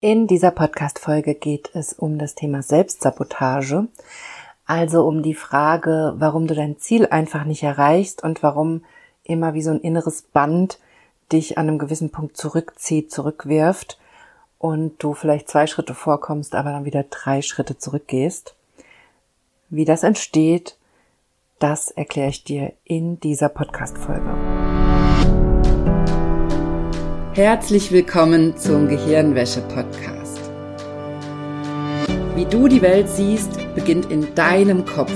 In dieser Podcast-Folge geht es um das Thema Selbstsabotage, also um die Frage, warum du dein Ziel einfach nicht erreichst und warum immer wie so ein inneres Band dich an einem gewissen Punkt zurückzieht, zurückwirft und du vielleicht zwei Schritte vorkommst, aber dann wieder drei Schritte zurückgehst. Wie das entsteht, das erkläre ich dir in dieser Podcast-Folge. Herzlich willkommen zum Gehirnwäsche-Podcast. Wie du die Welt siehst, beginnt in deinem Kopf.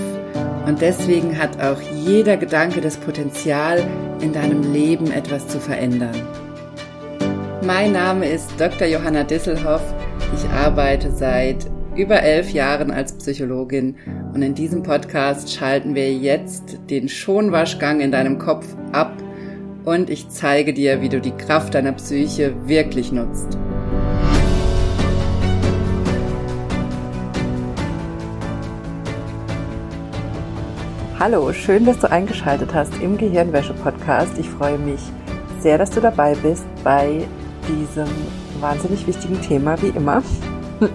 Und deswegen hat auch jeder Gedanke das Potenzial, in deinem Leben etwas zu verändern. Mein Name ist Dr. Johanna Disselhoff. Ich arbeite seit über elf Jahren als Psychologin und in diesem Podcast schalten wir jetzt den Schonwaschgang in deinem Kopf ab und ich zeige dir, wie du die Kraft deiner Psyche wirklich nutzt. Hallo, schön, dass du eingeschaltet hast im Gehirnwäsche-Podcast. Ich freue mich sehr, dass du dabei bist bei diesem wahnsinnig wichtigen Thema, wie immer.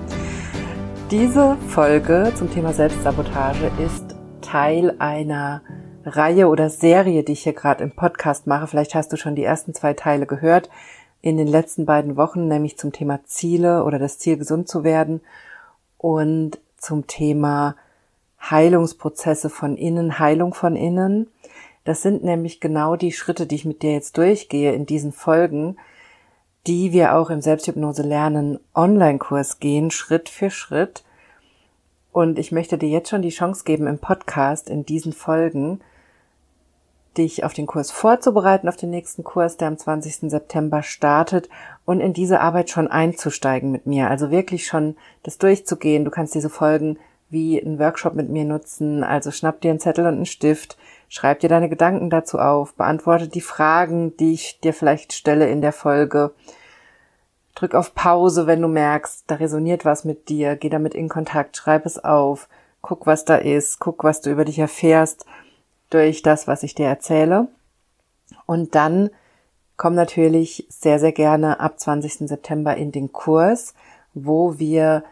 Diese Folge zum Thema Selbstsabotage ist Teil einer Reihe oder Serie, die ich hier gerade im Podcast mache. Vielleicht hast du schon die ersten zwei Teile gehört in den letzten beiden Wochen, nämlich zum Thema Ziele oder das Ziel, gesund zu werden und zum Thema Heilungsprozesse von innen, Heilung von innen. Das sind nämlich genau die Schritte, die ich mit dir jetzt durchgehe in diesen Folgen, die wir auch im Selbsthypnose lernen Online-Kurs gehen, Schritt für Schritt. Und ich möchte dir jetzt schon die Chance geben, im Podcast, in diesen Folgen, dich auf den Kurs vorzubereiten, auf den nächsten Kurs, der am 20. September startet und in diese Arbeit schon einzusteigen mit mir. Also wirklich schon das durchzugehen. Du kannst diese Folgen wie ein Workshop mit mir nutzen. Also schnapp dir einen Zettel und einen Stift, schreib dir deine Gedanken dazu auf, beantworte die Fragen, die ich dir vielleicht stelle in der Folge. Drück auf Pause, wenn du merkst, da resoniert was mit dir. Geh damit in Kontakt, schreib es auf, guck, was da ist, guck, was du über dich erfährst durch das, was ich dir erzähle. Und dann komm natürlich sehr, sehr gerne ab 20. September in den Kurs, wo wir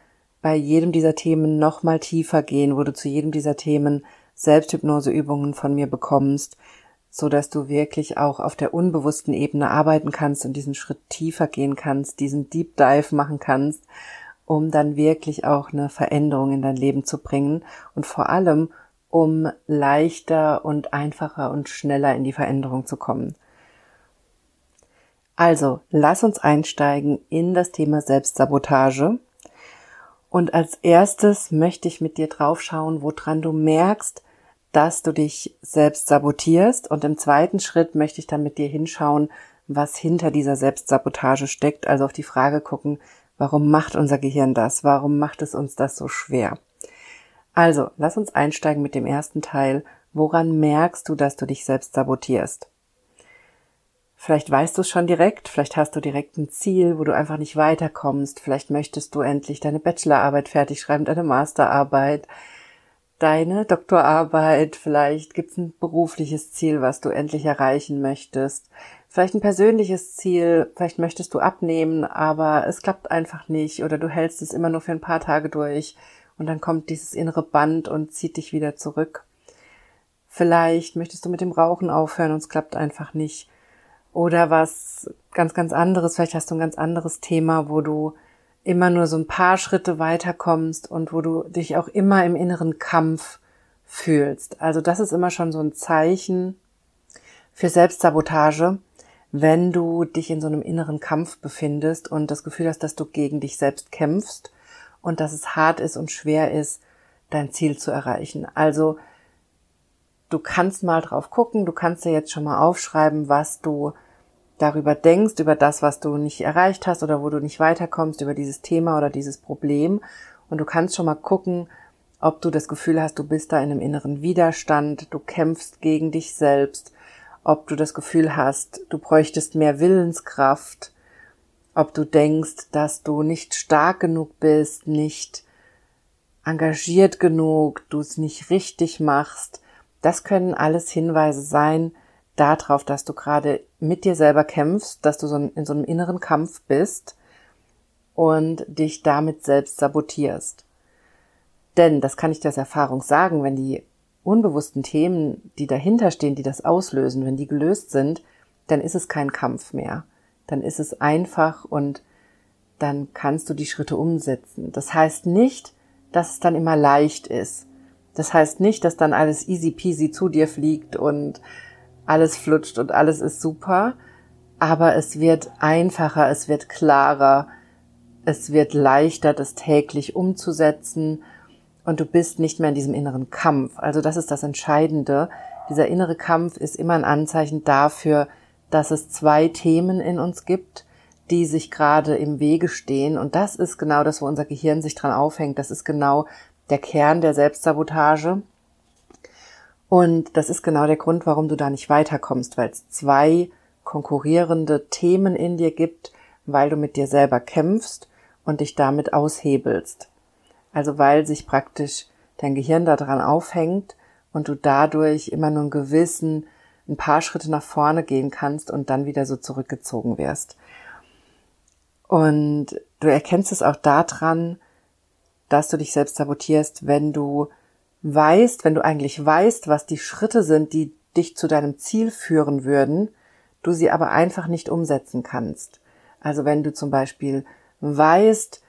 bei jedem dieser Themen nochmal tiefer gehen, wo du zu jedem dieser Themen Selbsthypnoseübungen von mir bekommst, so dass du wirklich auch auf der unbewussten Ebene arbeiten kannst und diesen Schritt tiefer gehen kannst, diesen Deep Dive machen kannst, um dann wirklich auch eine Veränderung in dein Leben zu bringen und vor allem um leichter und einfacher und schneller in die Veränderung zu kommen. Also, lass uns einsteigen in das Thema Selbstsabotage. Und als erstes möchte ich mit dir draufschauen, woran du merkst, dass du dich selbst sabotierst. Und im zweiten Schritt möchte ich dann mit dir hinschauen, was hinter dieser Selbstsabotage steckt. Also auf die Frage gucken, warum macht unser Gehirn das? Warum macht es uns das so schwer? Also, lass uns einsteigen mit dem ersten Teil. Woran merkst du, dass du dich selbst sabotierst? Vielleicht weißt du es schon direkt, vielleicht hast du direkt ein Ziel, wo du einfach nicht weiterkommst, vielleicht möchtest du endlich deine Bachelorarbeit fertig schreiben, deine Masterarbeit, deine Doktorarbeit, vielleicht gibt es ein berufliches Ziel, was du endlich erreichen möchtest, vielleicht ein persönliches Ziel, vielleicht möchtest du abnehmen, aber es klappt einfach nicht oder du hältst es immer nur für ein paar Tage durch und dann kommt dieses innere Band und zieht dich wieder zurück. Vielleicht möchtest du mit dem Rauchen aufhören und es klappt einfach nicht. Oder was ganz, ganz anderes, vielleicht hast du ein ganz anderes Thema, wo du immer nur so ein paar Schritte weiterkommst und wo du dich auch immer im inneren Kampf fühlst. Also das ist immer schon so ein Zeichen für Selbstsabotage, wenn du dich in so einem inneren Kampf befindest und das Gefühl hast, dass du gegen dich selbst kämpfst und dass es hart ist und schwer ist, dein Ziel zu erreichen. Also du kannst mal drauf gucken, du kannst dir jetzt schon mal aufschreiben, was du darüber denkst, über das, was du nicht erreicht hast oder wo du nicht weiterkommst, über dieses Thema oder dieses Problem. Und du kannst schon mal gucken, ob du das Gefühl hast, du bist da in einem inneren Widerstand, du kämpfst gegen dich selbst, ob du das Gefühl hast, du bräuchtest mehr Willenskraft, ob du denkst, dass du nicht stark genug bist, nicht engagiert genug, du es nicht richtig machst. Das können alles Hinweise sein darauf, dass du gerade mit dir selber kämpfst, dass du so in so einem inneren Kampf bist und dich damit selbst sabotierst. Denn, das kann ich dir aus Erfahrung sagen, wenn die unbewussten Themen, die dahinter stehen, die das auslösen, wenn die gelöst sind, dann ist es kein Kampf mehr. Dann ist es einfach und dann kannst du die Schritte umsetzen. Das heißt nicht, dass es dann immer leicht ist. Das heißt nicht, dass dann alles easy peasy zu dir fliegt und alles flutscht und alles ist super, aber es wird einfacher, es wird klarer, es wird leichter, das täglich umzusetzen und du bist nicht mehr in diesem inneren Kampf. Also das ist das Entscheidende. Dieser innere Kampf ist immer ein Anzeichen dafür, dass es zwei Themen in uns gibt, die sich gerade im Wege stehen. Und das ist genau das, wo unser Gehirn sich dran aufhängt. Das ist genau der Kern der Selbstsabotage. Und das ist genau der Grund, warum du da nicht weiterkommst, weil es zwei konkurrierende Themen in dir gibt, weil du mit dir selber kämpfst und dich damit aushebelst. Also weil sich praktisch dein Gehirn daran aufhängt und du dadurch immer nur einen gewissen, ein paar Schritte nach vorne gehen kannst und dann wieder so zurückgezogen wirst. Und du erkennst es auch daran, dass du dich selbst sabotierst, wenn du weißt, wenn du eigentlich weißt, was die Schritte sind, die dich zu deinem Ziel führen würden, du sie aber einfach nicht umsetzen kannst. Also wenn du zum Beispiel weißt,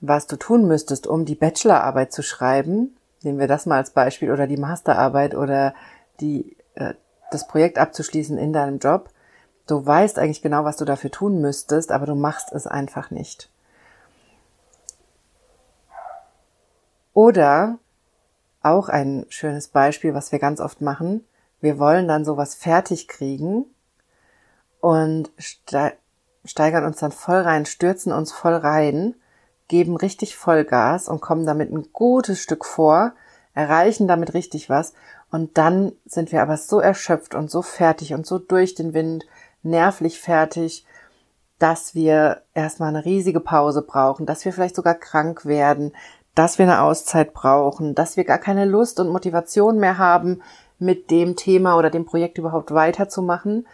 was du tun müsstest, um die Bachelorarbeit zu schreiben, nehmen wir das mal als Beispiel, oder die Masterarbeit oder die, äh, das Projekt abzuschließen in deinem Job, du weißt eigentlich genau, was du dafür tun müsstest, aber du machst es einfach nicht. Oder auch ein schönes Beispiel, was wir ganz oft machen. Wir wollen dann sowas fertig kriegen und steigern uns dann voll rein, stürzen uns voll rein, geben richtig Vollgas und kommen damit ein gutes Stück vor, erreichen damit richtig was und dann sind wir aber so erschöpft und so fertig und so durch den Wind, nervlich fertig, dass wir erstmal eine riesige Pause brauchen, dass wir vielleicht sogar krank werden, dass wir eine Auszeit brauchen, dass wir gar keine Lust und Motivation mehr haben, mit dem Thema oder dem Projekt überhaupt weiterzumachen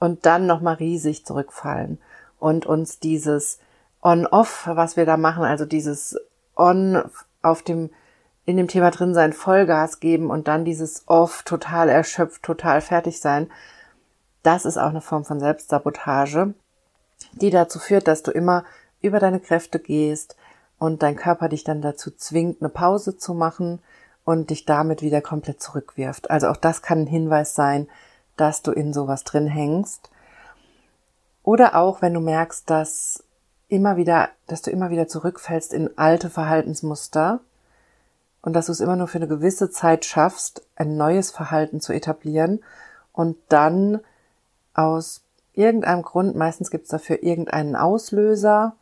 und dann nochmal riesig zurückfallen und uns dieses On-Off, was wir da machen, also dieses On auf dem, in dem Thema drin sein, Vollgas geben und dann dieses Off total erschöpft, total fertig sein, das ist auch eine Form von Selbstsabotage, die dazu führt, dass du immer über deine Kräfte gehst und dein Körper dich dann dazu zwingt, eine Pause zu machen und dich damit wieder komplett zurückwirft. Also auch das kann ein Hinweis sein, dass du in sowas drin hängst. Oder auch, wenn du merkst, dass immer wieder, dass du immer wieder zurückfällst in alte Verhaltensmuster und dass du es immer nur für eine gewisse Zeit schaffst, ein neues Verhalten zu etablieren und dann aus irgendeinem Grund, meistens gibt es dafür irgendeinen Auslöser,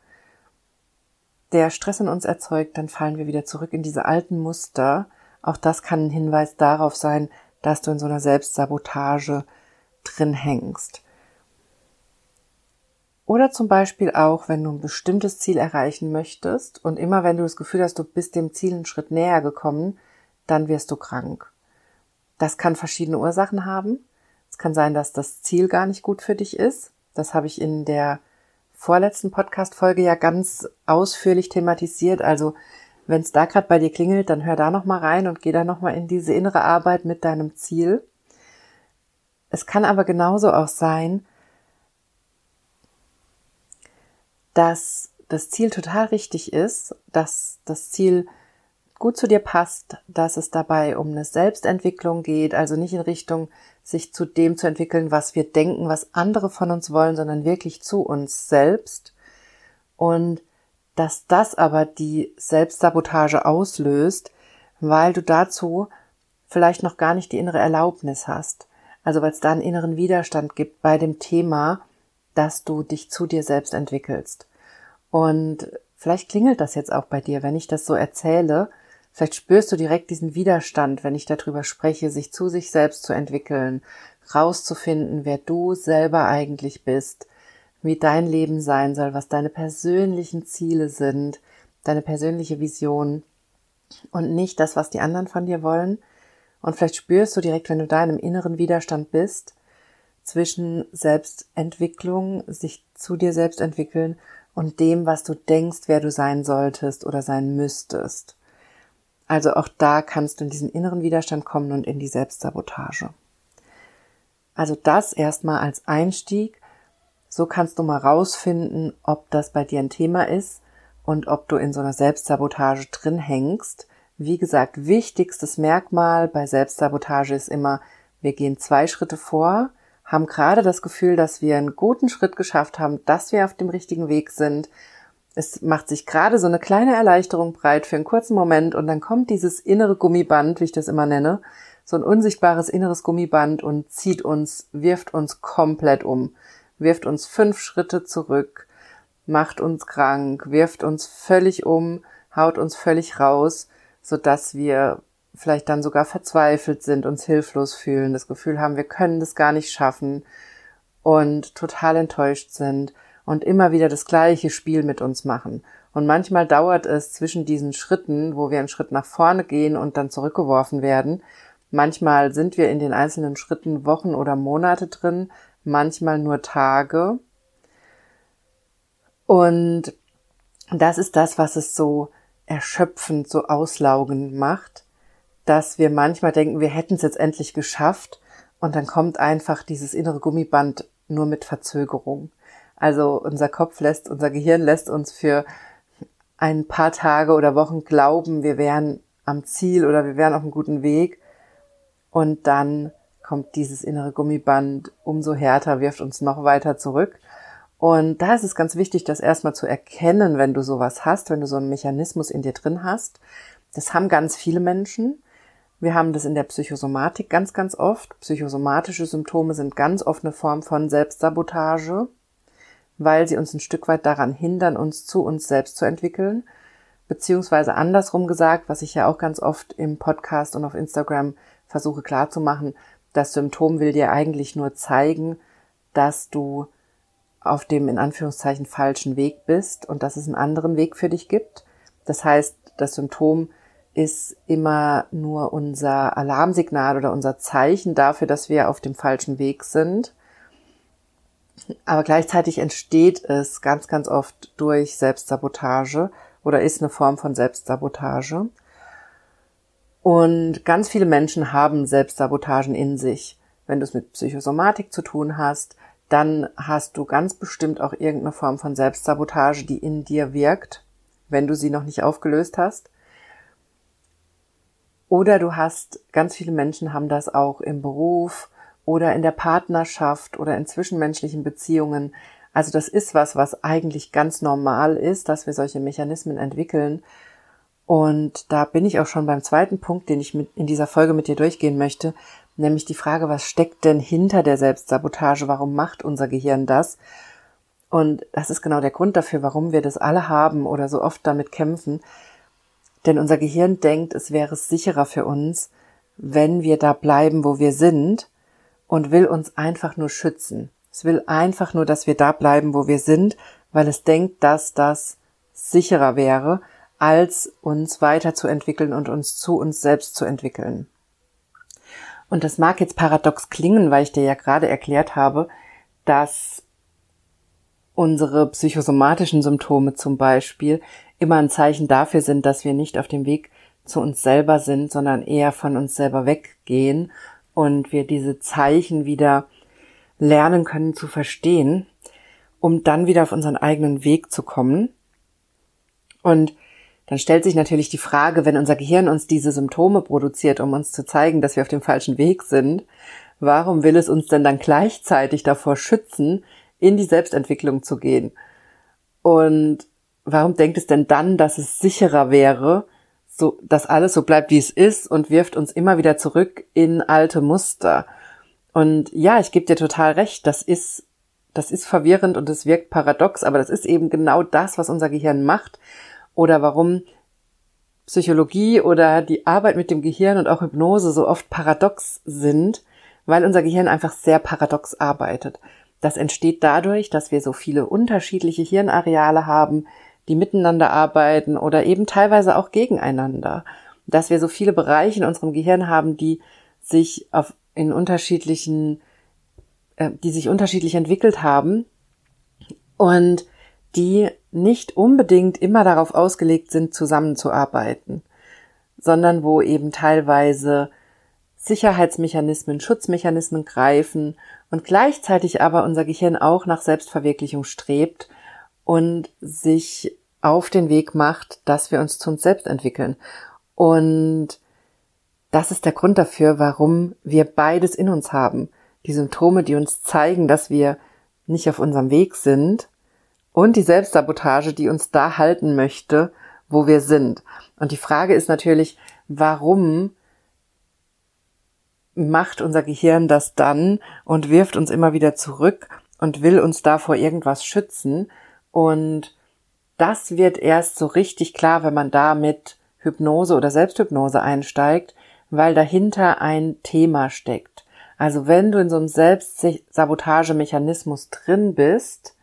der Stress in uns erzeugt, dann fallen wir wieder zurück in diese alten Muster. Auch das kann ein Hinweis darauf sein, dass du in so einer Selbstsabotage drin hängst. Oder zum Beispiel auch, wenn du ein bestimmtes Ziel erreichen möchtest und immer wenn du das Gefühl hast, du bist dem Ziel einen Schritt näher gekommen, dann wirst du krank. Das kann verschiedene Ursachen haben. Es kann sein, dass das Ziel gar nicht gut für dich ist. Das habe ich in der vorletzten Podcast-Folge ja ganz ausführlich thematisiert. Also wenn es da gerade bei dir klingelt, dann hör da nochmal rein und geh da nochmal in diese innere Arbeit mit deinem Ziel. Es kann aber genauso auch sein, dass das Ziel total richtig ist, dass das Ziel gut zu dir passt, dass es dabei um eine Selbstentwicklung geht, also nicht in Richtung sich zu dem zu entwickeln, was wir denken, was andere von uns wollen, sondern wirklich zu uns selbst. Und dass das aber die Selbstsabotage auslöst, weil du dazu vielleicht noch gar nicht die innere Erlaubnis hast. Also weil es da einen inneren Widerstand gibt bei dem Thema, dass du dich zu dir selbst entwickelst. Und vielleicht klingelt das jetzt auch bei dir, wenn ich das so erzähle, Vielleicht spürst du direkt diesen Widerstand, wenn ich darüber spreche, sich zu sich selbst zu entwickeln, rauszufinden, wer du selber eigentlich bist, wie dein Leben sein soll, was deine persönlichen Ziele sind, deine persönliche Vision und nicht das, was die anderen von dir wollen. Und vielleicht spürst du direkt, wenn du da in einem inneren Widerstand bist, zwischen Selbstentwicklung, sich zu dir selbst entwickeln und dem, was du denkst, wer du sein solltest oder sein müsstest. Also auch da kannst du in diesen inneren Widerstand kommen und in die Selbstsabotage. Also das erstmal als Einstieg. So kannst du mal rausfinden, ob das bei dir ein Thema ist und ob du in so einer Selbstsabotage drin hängst. Wie gesagt, wichtigstes Merkmal bei Selbstsabotage ist immer, wir gehen zwei Schritte vor, haben gerade das Gefühl, dass wir einen guten Schritt geschafft haben, dass wir auf dem richtigen Weg sind. Es macht sich gerade so eine kleine Erleichterung breit für einen kurzen Moment und dann kommt dieses innere Gummiband, wie ich das immer nenne, so ein unsichtbares inneres Gummiband und zieht uns, wirft uns komplett um, wirft uns fünf Schritte zurück, macht uns krank, wirft uns völlig um, haut uns völlig raus, so dass wir vielleicht dann sogar verzweifelt sind, uns hilflos fühlen, das Gefühl haben, wir können das gar nicht schaffen und total enttäuscht sind und immer wieder das gleiche Spiel mit uns machen. Und manchmal dauert es zwischen diesen Schritten, wo wir einen Schritt nach vorne gehen und dann zurückgeworfen werden. Manchmal sind wir in den einzelnen Schritten Wochen oder Monate drin, manchmal nur Tage. Und das ist das, was es so erschöpfend, so auslaugend macht, dass wir manchmal denken, wir hätten es jetzt endlich geschafft und dann kommt einfach dieses innere Gummiband nur mit Verzögerung. Also unser Kopf lässt, unser Gehirn lässt uns für ein paar Tage oder Wochen glauben, wir wären am Ziel oder wir wären auf einem guten Weg und dann kommt dieses innere Gummiband umso härter, wirft uns noch weiter zurück. Und da ist es ganz wichtig, das erstmal zu erkennen, wenn du sowas hast, wenn du so einen Mechanismus in dir drin hast. Das haben ganz viele Menschen. Wir haben das in der Psychosomatik ganz, ganz oft. Psychosomatische Symptome sind ganz oft eine Form von Selbstsabotage, weil sie uns ein Stück weit daran hindern, uns zu uns selbst zu entwickeln. Beziehungsweise andersrum gesagt, was ich ja auch ganz oft im Podcast und auf Instagram versuche klarzumachen, das Symptom will dir eigentlich nur zeigen, dass du auf dem in Anführungszeichen falschen Weg bist und dass es einen anderen Weg für dich gibt. Das heißt, das Symptom ist immer nur unser Alarmsignal oder unser Zeichen dafür, dass wir auf dem falschen Weg sind. Aber gleichzeitig entsteht es ganz, ganz oft durch Selbstsabotage oder ist eine Form von Selbstsabotage. Und ganz viele Menschen haben Selbstsabotagen in sich. Wenn du es mit Psychosomatik zu tun hast, dann hast du ganz bestimmt auch irgendeine Form von Selbstsabotage, die in dir wirkt, wenn du sie noch nicht aufgelöst hast. Oder du hast, ganz viele Menschen haben das auch im Beruf oder in der Partnerschaft oder in zwischenmenschlichen Beziehungen. Also das ist was, was eigentlich ganz normal ist, dass wir solche Mechanismen entwickeln. Und da bin ich auch schon beim zweiten Punkt, den ich mit in dieser Folge mit dir durchgehen möchte, nämlich die Frage, was steckt denn hinter der Selbstsabotage? Warum macht unser Gehirn das? Und das ist genau der Grund dafür, warum wir das alle haben oder so oft damit kämpfen, denn unser Gehirn denkt, es wäre sicherer für uns, wenn wir da bleiben, wo wir sind und will uns einfach nur schützen. Es will einfach nur, dass wir da bleiben, wo wir sind, weil es denkt, dass das sicherer wäre, als uns weiterzuentwickeln und uns zu uns selbst zu entwickeln. Und das mag jetzt paradox klingen, weil ich dir ja gerade erklärt habe, dass unsere psychosomatischen Symptome zum Beispiel immer ein Zeichen dafür sind, dass wir nicht auf dem Weg zu uns selber sind, sondern eher von uns selber weggehen und wir diese Zeichen wieder lernen können zu verstehen, um dann wieder auf unseren eigenen Weg zu kommen. Und dann stellt sich natürlich die Frage, wenn unser Gehirn uns diese Symptome produziert, um uns zu zeigen, dass wir auf dem falschen Weg sind, warum will es uns denn dann gleichzeitig davor schützen, in die Selbstentwicklung zu gehen? Und warum denkt es denn dann, dass es sicherer wäre, so, dass alles so bleibt, wie es ist und wirft uns immer wieder zurück in alte Muster? Und ja, ich gebe dir total recht, das ist, das ist verwirrend und es wirkt paradox, aber das ist eben genau das, was unser Gehirn macht oder warum Psychologie oder die Arbeit mit dem Gehirn und auch Hypnose so oft paradox sind, weil unser Gehirn einfach sehr paradox arbeitet. Das entsteht dadurch, dass wir so viele unterschiedliche Hirnareale haben, die miteinander arbeiten oder eben teilweise auch gegeneinander. Dass wir so viele Bereiche in unserem Gehirn haben, die sich auf, in unterschiedlichen, äh, die sich unterschiedlich entwickelt haben und die nicht unbedingt immer darauf ausgelegt sind, zusammenzuarbeiten, sondern wo eben teilweise Sicherheitsmechanismen, Schutzmechanismen greifen und gleichzeitig aber unser Gehirn auch nach Selbstverwirklichung strebt und sich auf den Weg macht, dass wir uns zu uns selbst entwickeln. Und das ist der Grund dafür, warum wir beides in uns haben. Die Symptome, die uns zeigen, dass wir nicht auf unserem Weg sind und die Selbstsabotage, die uns da halten möchte, wo wir sind. Und die Frage ist natürlich, warum macht unser Gehirn das dann und wirft uns immer wieder zurück und will uns davor irgendwas schützen. Und das wird erst so richtig klar, wenn man da mit Hypnose oder Selbsthypnose einsteigt, weil dahinter ein Thema steckt. Also wenn du in so einem Selbstsabotagemechanismus drin bist,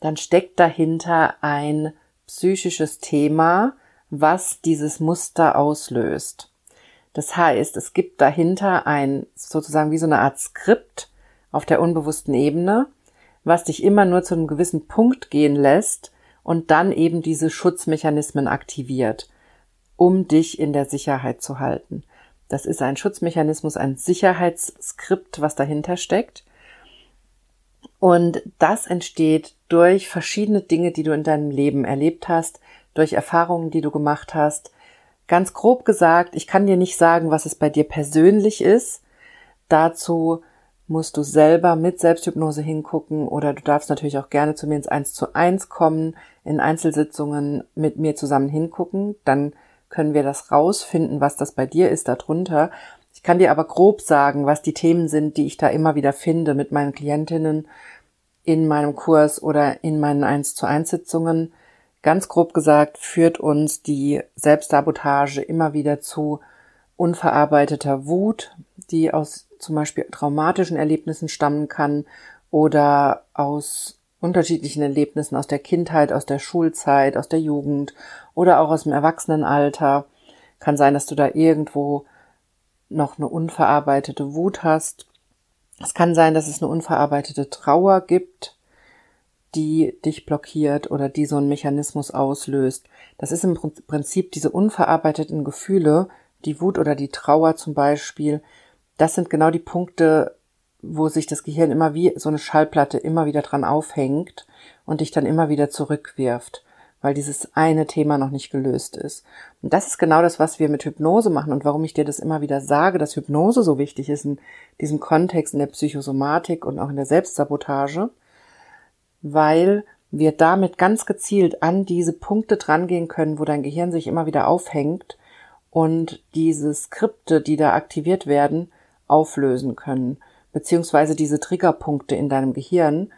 dann steckt dahinter ein psychisches Thema, was dieses Muster auslöst. Das heißt, es gibt dahinter ein sozusagen wie so eine Art Skript auf der unbewussten Ebene, was dich immer nur zu einem gewissen Punkt gehen lässt und dann eben diese Schutzmechanismen aktiviert, um dich in der Sicherheit zu halten. Das ist ein Schutzmechanismus, ein Sicherheitsskript, was dahinter steckt. Und das entsteht durch verschiedene Dinge, die du in deinem Leben erlebt hast, durch Erfahrungen, die du gemacht hast, Ganz grob gesagt, ich kann dir nicht sagen, was es bei dir persönlich ist. Dazu musst du selber mit Selbsthypnose hingucken oder du darfst natürlich auch gerne zu mir ins Eins zu eins kommen, in Einzelsitzungen mit mir zusammen hingucken. Dann können wir das rausfinden, was das bei dir ist darunter. Ich kann dir aber grob sagen, was die Themen sind, die ich da immer wieder finde mit meinen Klientinnen in meinem Kurs oder in meinen Eins zu eins Sitzungen. Ganz grob gesagt führt uns die Selbstsabotage immer wieder zu unverarbeiteter Wut, die aus zum Beispiel traumatischen Erlebnissen stammen kann oder aus unterschiedlichen Erlebnissen aus der Kindheit, aus der Schulzeit, aus der Jugend oder auch aus dem Erwachsenenalter. Kann sein, dass du da irgendwo noch eine unverarbeitete Wut hast. Es kann sein, dass es eine unverarbeitete Trauer gibt die dich blockiert oder die so einen Mechanismus auslöst. Das ist im Prinzip diese unverarbeiteten Gefühle, die Wut oder die Trauer zum Beispiel. Das sind genau die Punkte, wo sich das Gehirn immer wie so eine Schallplatte immer wieder dran aufhängt und dich dann immer wieder zurückwirft, weil dieses eine Thema noch nicht gelöst ist. Und das ist genau das, was wir mit Hypnose machen und warum ich dir das immer wieder sage, dass Hypnose so wichtig ist in diesem Kontext in der Psychosomatik und auch in der Selbstsabotage weil wir damit ganz gezielt an diese Punkte drangehen können, wo dein Gehirn sich immer wieder aufhängt und diese Skripte, die da aktiviert werden, auflösen können, beziehungsweise diese Triggerpunkte in deinem Gehirn,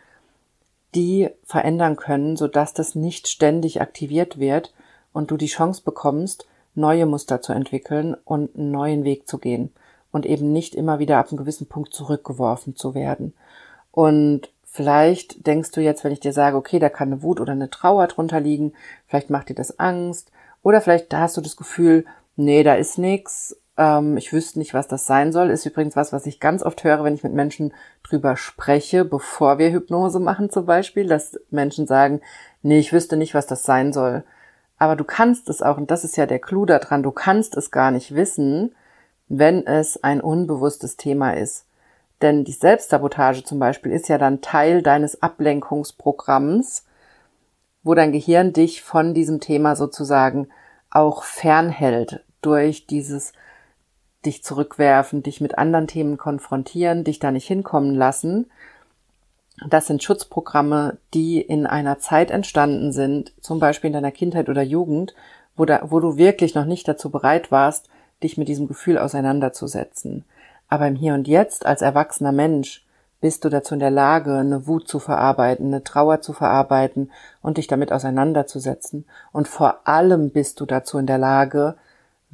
die verändern können, sodass das nicht ständig aktiviert wird und du die Chance bekommst, neue Muster zu entwickeln und einen neuen Weg zu gehen und eben nicht immer wieder ab einem gewissen Punkt zurückgeworfen zu werden. Und Vielleicht denkst du jetzt, wenn ich dir sage, okay, da kann eine Wut oder eine Trauer drunter liegen, vielleicht macht dir das Angst oder vielleicht da hast du das Gefühl, nee, da ist nix, ähm, ich wüsste nicht, was das sein soll. Ist übrigens was, was ich ganz oft höre, wenn ich mit Menschen drüber spreche, bevor wir Hypnose machen zum Beispiel, dass Menschen sagen, nee, ich wüsste nicht, was das sein soll. Aber du kannst es auch, und das ist ja der Clou daran, du kannst es gar nicht wissen, wenn es ein unbewusstes Thema ist. Denn die Selbstsabotage zum Beispiel ist ja dann Teil deines Ablenkungsprogramms, wo dein Gehirn dich von diesem Thema sozusagen auch fernhält durch dieses dich zurückwerfen, dich mit anderen Themen konfrontieren, dich da nicht hinkommen lassen. Das sind Schutzprogramme, die in einer Zeit entstanden sind, zum Beispiel in deiner Kindheit oder Jugend, wo, da, wo du wirklich noch nicht dazu bereit warst, dich mit diesem Gefühl auseinanderzusetzen. Aber im Hier und Jetzt als erwachsener Mensch bist du dazu in der Lage, eine Wut zu verarbeiten, eine Trauer zu verarbeiten und dich damit auseinanderzusetzen. Und vor allem bist du dazu in der Lage,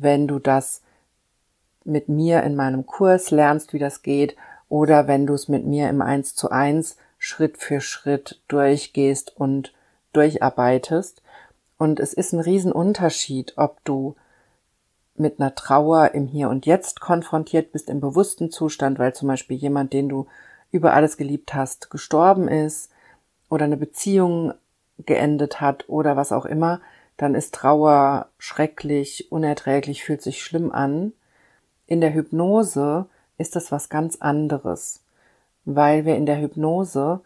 wenn du das mit mir in meinem Kurs lernst, wie das geht, oder wenn du es mit mir im Eins zu eins Schritt für Schritt durchgehst und durcharbeitest. Und es ist ein Riesenunterschied, ob du mit einer Trauer im Hier und Jetzt konfrontiert bist, im bewussten Zustand, weil zum Beispiel jemand, den du über alles geliebt hast, gestorben ist oder eine Beziehung geendet hat oder was auch immer, dann ist Trauer schrecklich, unerträglich, fühlt sich schlimm an. In der Hypnose ist das was ganz anderes, weil wir in der Hypnose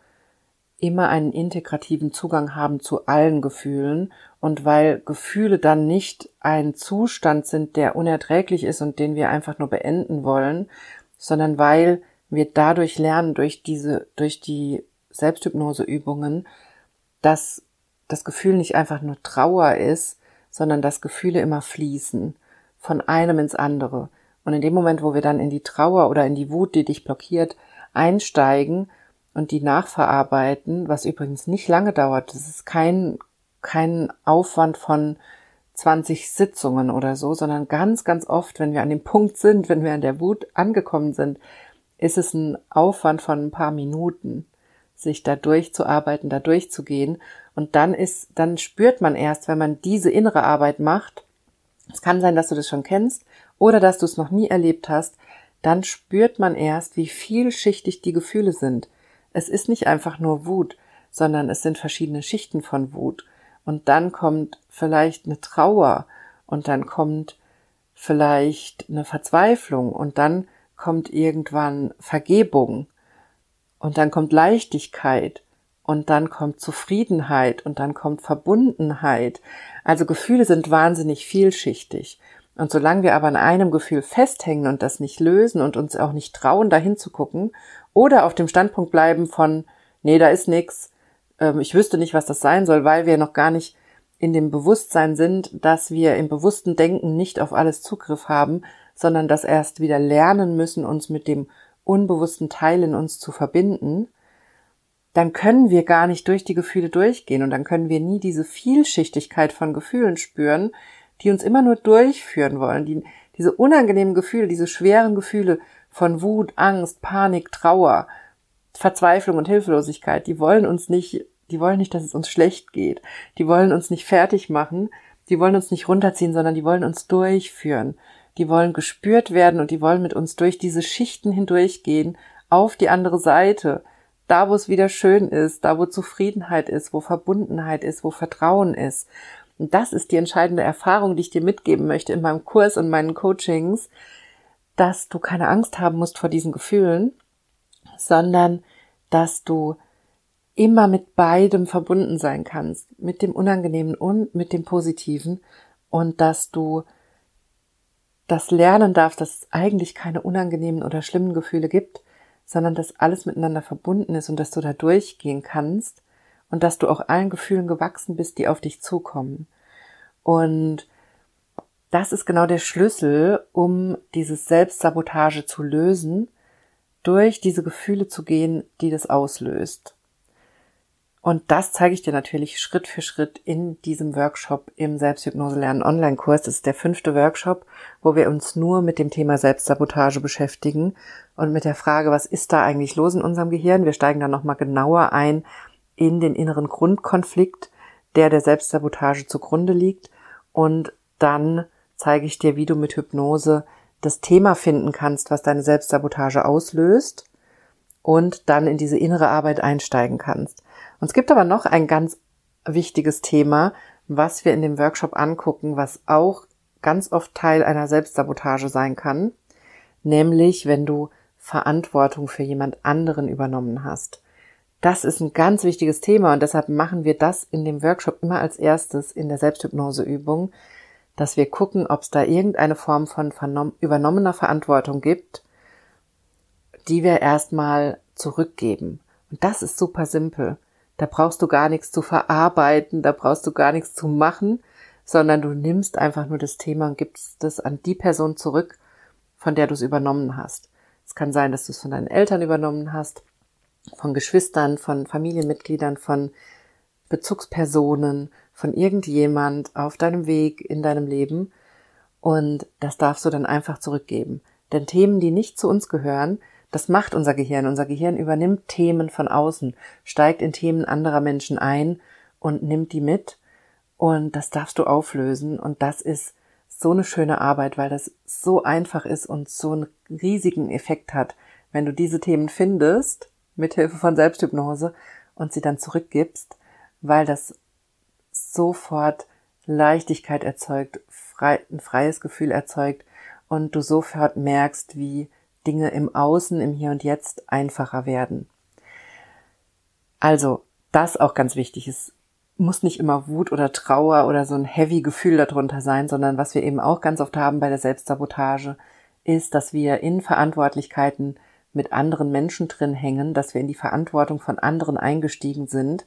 immer einen integrativen Zugang haben zu allen Gefühlen und weil Gefühle dann nicht ein Zustand sind, der unerträglich ist und den wir einfach nur beenden wollen, sondern weil wir dadurch lernen, durch diese, durch die Selbsthypnoseübungen, dass das Gefühl nicht einfach nur Trauer ist, sondern dass Gefühle immer fließen, von einem ins andere. Und in dem Moment, wo wir dann in die Trauer oder in die Wut, die dich blockiert, einsteigen und die nachverarbeiten, was übrigens nicht lange dauert, das ist kein, kein Aufwand von 20 Sitzungen oder so, sondern ganz, ganz oft, wenn wir an dem Punkt sind, wenn wir an der Wut angekommen sind, ist es ein Aufwand von ein paar Minuten, sich da durchzuarbeiten, da durchzugehen. Und dann ist, dann spürt man erst, wenn man diese innere Arbeit macht, es kann sein, dass du das schon kennst oder dass du es noch nie erlebt hast, dann spürt man erst, wie vielschichtig die Gefühle sind. Es ist nicht einfach nur Wut, sondern es sind verschiedene Schichten von Wut. Und dann kommt vielleicht eine Trauer und dann kommt vielleicht eine Verzweiflung und dann kommt irgendwann Vergebung und dann kommt Leichtigkeit und dann kommt Zufriedenheit und dann kommt Verbundenheit. Also Gefühle sind wahnsinnig vielschichtig. Und solange wir aber an einem Gefühl festhängen und das nicht lösen und uns auch nicht trauen, dahin zu gucken oder auf dem Standpunkt bleiben von, nee, da ist nix, ähm, ich wüsste nicht, was das sein soll, weil wir noch gar nicht in dem Bewusstsein sind, dass wir im bewussten Denken nicht auf alles Zugriff haben, sondern das erst wieder lernen müssen, uns mit dem unbewussten Teil in uns zu verbinden, dann können wir gar nicht durch die Gefühle durchgehen und dann können wir nie diese Vielschichtigkeit von Gefühlen spüren, die uns immer nur durchführen wollen, die, diese unangenehmen Gefühle, diese schweren Gefühle von Wut, Angst, Panik, Trauer, Verzweiflung und Hilflosigkeit, die wollen uns nicht, die wollen nicht, dass es uns schlecht geht, die wollen uns nicht fertig machen, die wollen uns nicht runterziehen, sondern die wollen uns durchführen, die wollen gespürt werden und die wollen mit uns durch diese Schichten hindurchgehen auf die andere Seite, da wo es wieder schön ist, da wo Zufriedenheit ist, wo Verbundenheit ist, wo Vertrauen ist. Und das ist die entscheidende Erfahrung, die ich dir mitgeben möchte in meinem Kurs und meinen Coachings, dass du keine Angst haben musst vor diesen Gefühlen, sondern dass du immer mit beidem verbunden sein kannst, mit dem Unangenehmen und mit dem Positiven und dass du das lernen darfst, dass es eigentlich keine unangenehmen oder schlimmen Gefühle gibt, sondern dass alles miteinander verbunden ist und dass du da durchgehen kannst und dass du auch allen Gefühlen gewachsen bist, die auf dich zukommen. Und das ist genau der Schlüssel, um dieses Selbstsabotage zu lösen, durch diese Gefühle zu gehen, die das auslöst. Und das zeige ich dir natürlich Schritt für Schritt in diesem Workshop im Selbsthypnose lernen Online-Kurs. Das ist der fünfte Workshop, wo wir uns nur mit dem Thema Selbstsabotage beschäftigen und mit der Frage, was ist da eigentlich los in unserem Gehirn? Wir steigen dann nochmal genauer ein in den inneren Grundkonflikt, der der Selbstsabotage zugrunde liegt. Und dann zeige ich dir, wie du mit Hypnose das Thema finden kannst, was deine Selbstsabotage auslöst und dann in diese innere Arbeit einsteigen kannst. Und es gibt aber noch ein ganz wichtiges Thema, was wir in dem Workshop angucken, was auch ganz oft Teil einer Selbstsabotage sein kann, nämlich wenn du Verantwortung für jemand anderen übernommen hast. Das ist ein ganz wichtiges Thema und deshalb machen wir das in dem Workshop immer als erstes in der Selbsthypnoseübung, dass wir gucken, ob es da irgendeine Form von übernommener Verantwortung gibt, die wir erstmal zurückgeben. Und das ist super simpel. Da brauchst du gar nichts zu verarbeiten, da brauchst du gar nichts zu machen, sondern du nimmst einfach nur das Thema und gibst es an die Person zurück, von der du es übernommen hast. Es kann sein, dass du es von deinen Eltern übernommen hast, von Geschwistern, von Familienmitgliedern, von Bezugspersonen, von irgendjemand auf deinem Weg in deinem Leben. Und das darfst du dann einfach zurückgeben. Denn Themen, die nicht zu uns gehören, das macht unser Gehirn. Unser Gehirn übernimmt Themen von außen, steigt in Themen anderer Menschen ein und nimmt die mit. Und das darfst du auflösen. Und das ist so eine schöne Arbeit, weil das so einfach ist und so einen riesigen Effekt hat, wenn du diese Themen findest, mithilfe von Selbsthypnose und sie dann zurückgibst weil das sofort Leichtigkeit erzeugt, frei, ein freies Gefühl erzeugt und du sofort merkst, wie Dinge im Außen, im Hier und Jetzt einfacher werden. Also, das auch ganz wichtig ist, muss nicht immer Wut oder Trauer oder so ein heavy Gefühl darunter sein, sondern was wir eben auch ganz oft haben bei der Selbstsabotage, ist, dass wir in Verantwortlichkeiten mit anderen Menschen drin hängen, dass wir in die Verantwortung von anderen eingestiegen sind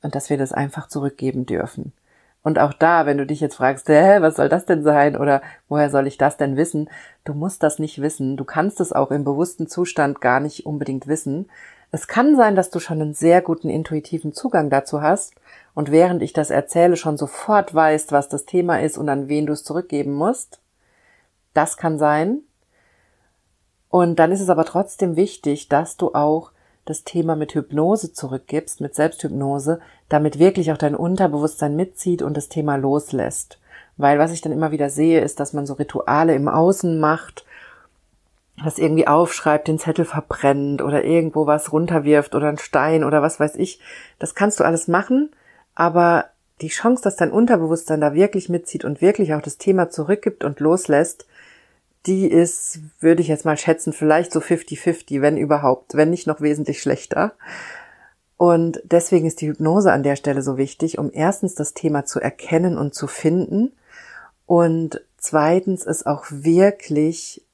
und dass wir das einfach zurückgeben dürfen. Und auch da, wenn du dich jetzt fragst, hä, was soll das denn sein oder woher soll ich das denn wissen? Du musst das nicht wissen. Du kannst es auch im bewussten Zustand gar nicht unbedingt wissen. Es kann sein, dass du schon einen sehr guten intuitiven Zugang dazu hast und während ich das erzähle schon sofort weißt, was das Thema ist und an wen du es zurückgeben musst. Das kann sein. Und dann ist es aber trotzdem wichtig, dass du auch das Thema mit Hypnose zurückgibst, mit Selbsthypnose, damit wirklich auch dein Unterbewusstsein mitzieht und das Thema loslässt. Weil was ich dann immer wieder sehe, ist, dass man so Rituale im Außen macht, das irgendwie aufschreibt, den Zettel verbrennt oder irgendwo was runterwirft oder ein Stein oder was weiß ich. Das kannst du alles machen, aber die Chance, dass dein Unterbewusstsein da wirklich mitzieht und wirklich auch das Thema zurückgibt und loslässt, die ist, würde ich jetzt mal schätzen, vielleicht so 50-50, wenn überhaupt, wenn nicht noch wesentlich schlechter. Und deswegen ist die Hypnose an der Stelle so wichtig, um erstens das Thema zu erkennen und zu finden und zweitens es auch wirklich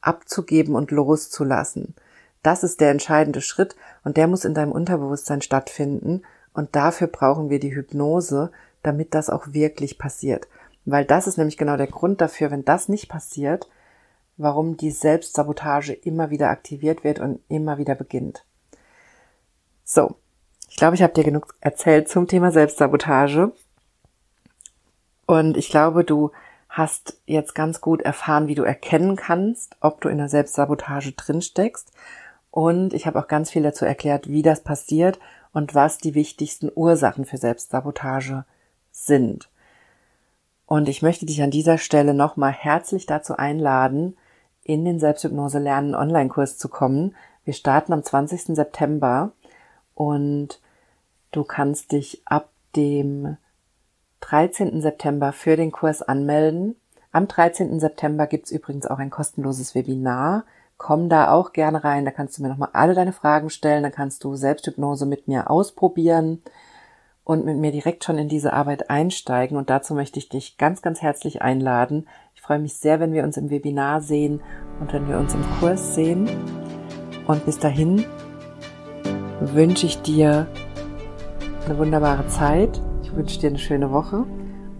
abzugeben und loszulassen. Das ist der entscheidende Schritt und der muss in deinem Unterbewusstsein stattfinden und dafür brauchen wir die Hypnose, damit das auch wirklich passiert. Weil das ist nämlich genau der Grund dafür, wenn das nicht passiert, warum die Selbstsabotage immer wieder aktiviert wird und immer wieder beginnt. So, ich glaube, ich habe dir genug erzählt zum Thema Selbstsabotage. Und ich glaube, du hast jetzt ganz gut erfahren, wie du erkennen kannst, ob du in der Selbstsabotage drinsteckst. Und ich habe auch ganz viel dazu erklärt, wie das passiert und was die wichtigsten Ursachen für Selbstsabotage sind. Und ich möchte dich an dieser Stelle nochmal herzlich dazu einladen, in den Selbsthypnose lernen Online-Kurs zu kommen. Wir starten am 20. September und du kannst dich ab dem 13. September für den Kurs anmelden. Am 13. September gibt's übrigens auch ein kostenloses Webinar. Komm da auch gerne rein, da kannst du mir nochmal alle deine Fragen stellen, da kannst du Selbsthypnose mit mir ausprobieren und mit mir direkt schon in diese Arbeit einsteigen. Und dazu möchte ich dich ganz, ganz herzlich einladen. Ich freue mich sehr, wenn wir uns im Webinar sehen und wenn wir uns im Kurs sehen. Und bis dahin wünsche ich dir eine wunderbare Zeit. Ich wünsche dir eine schöne Woche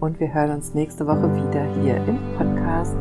und wir hören uns nächste Woche wieder hier im Podcast.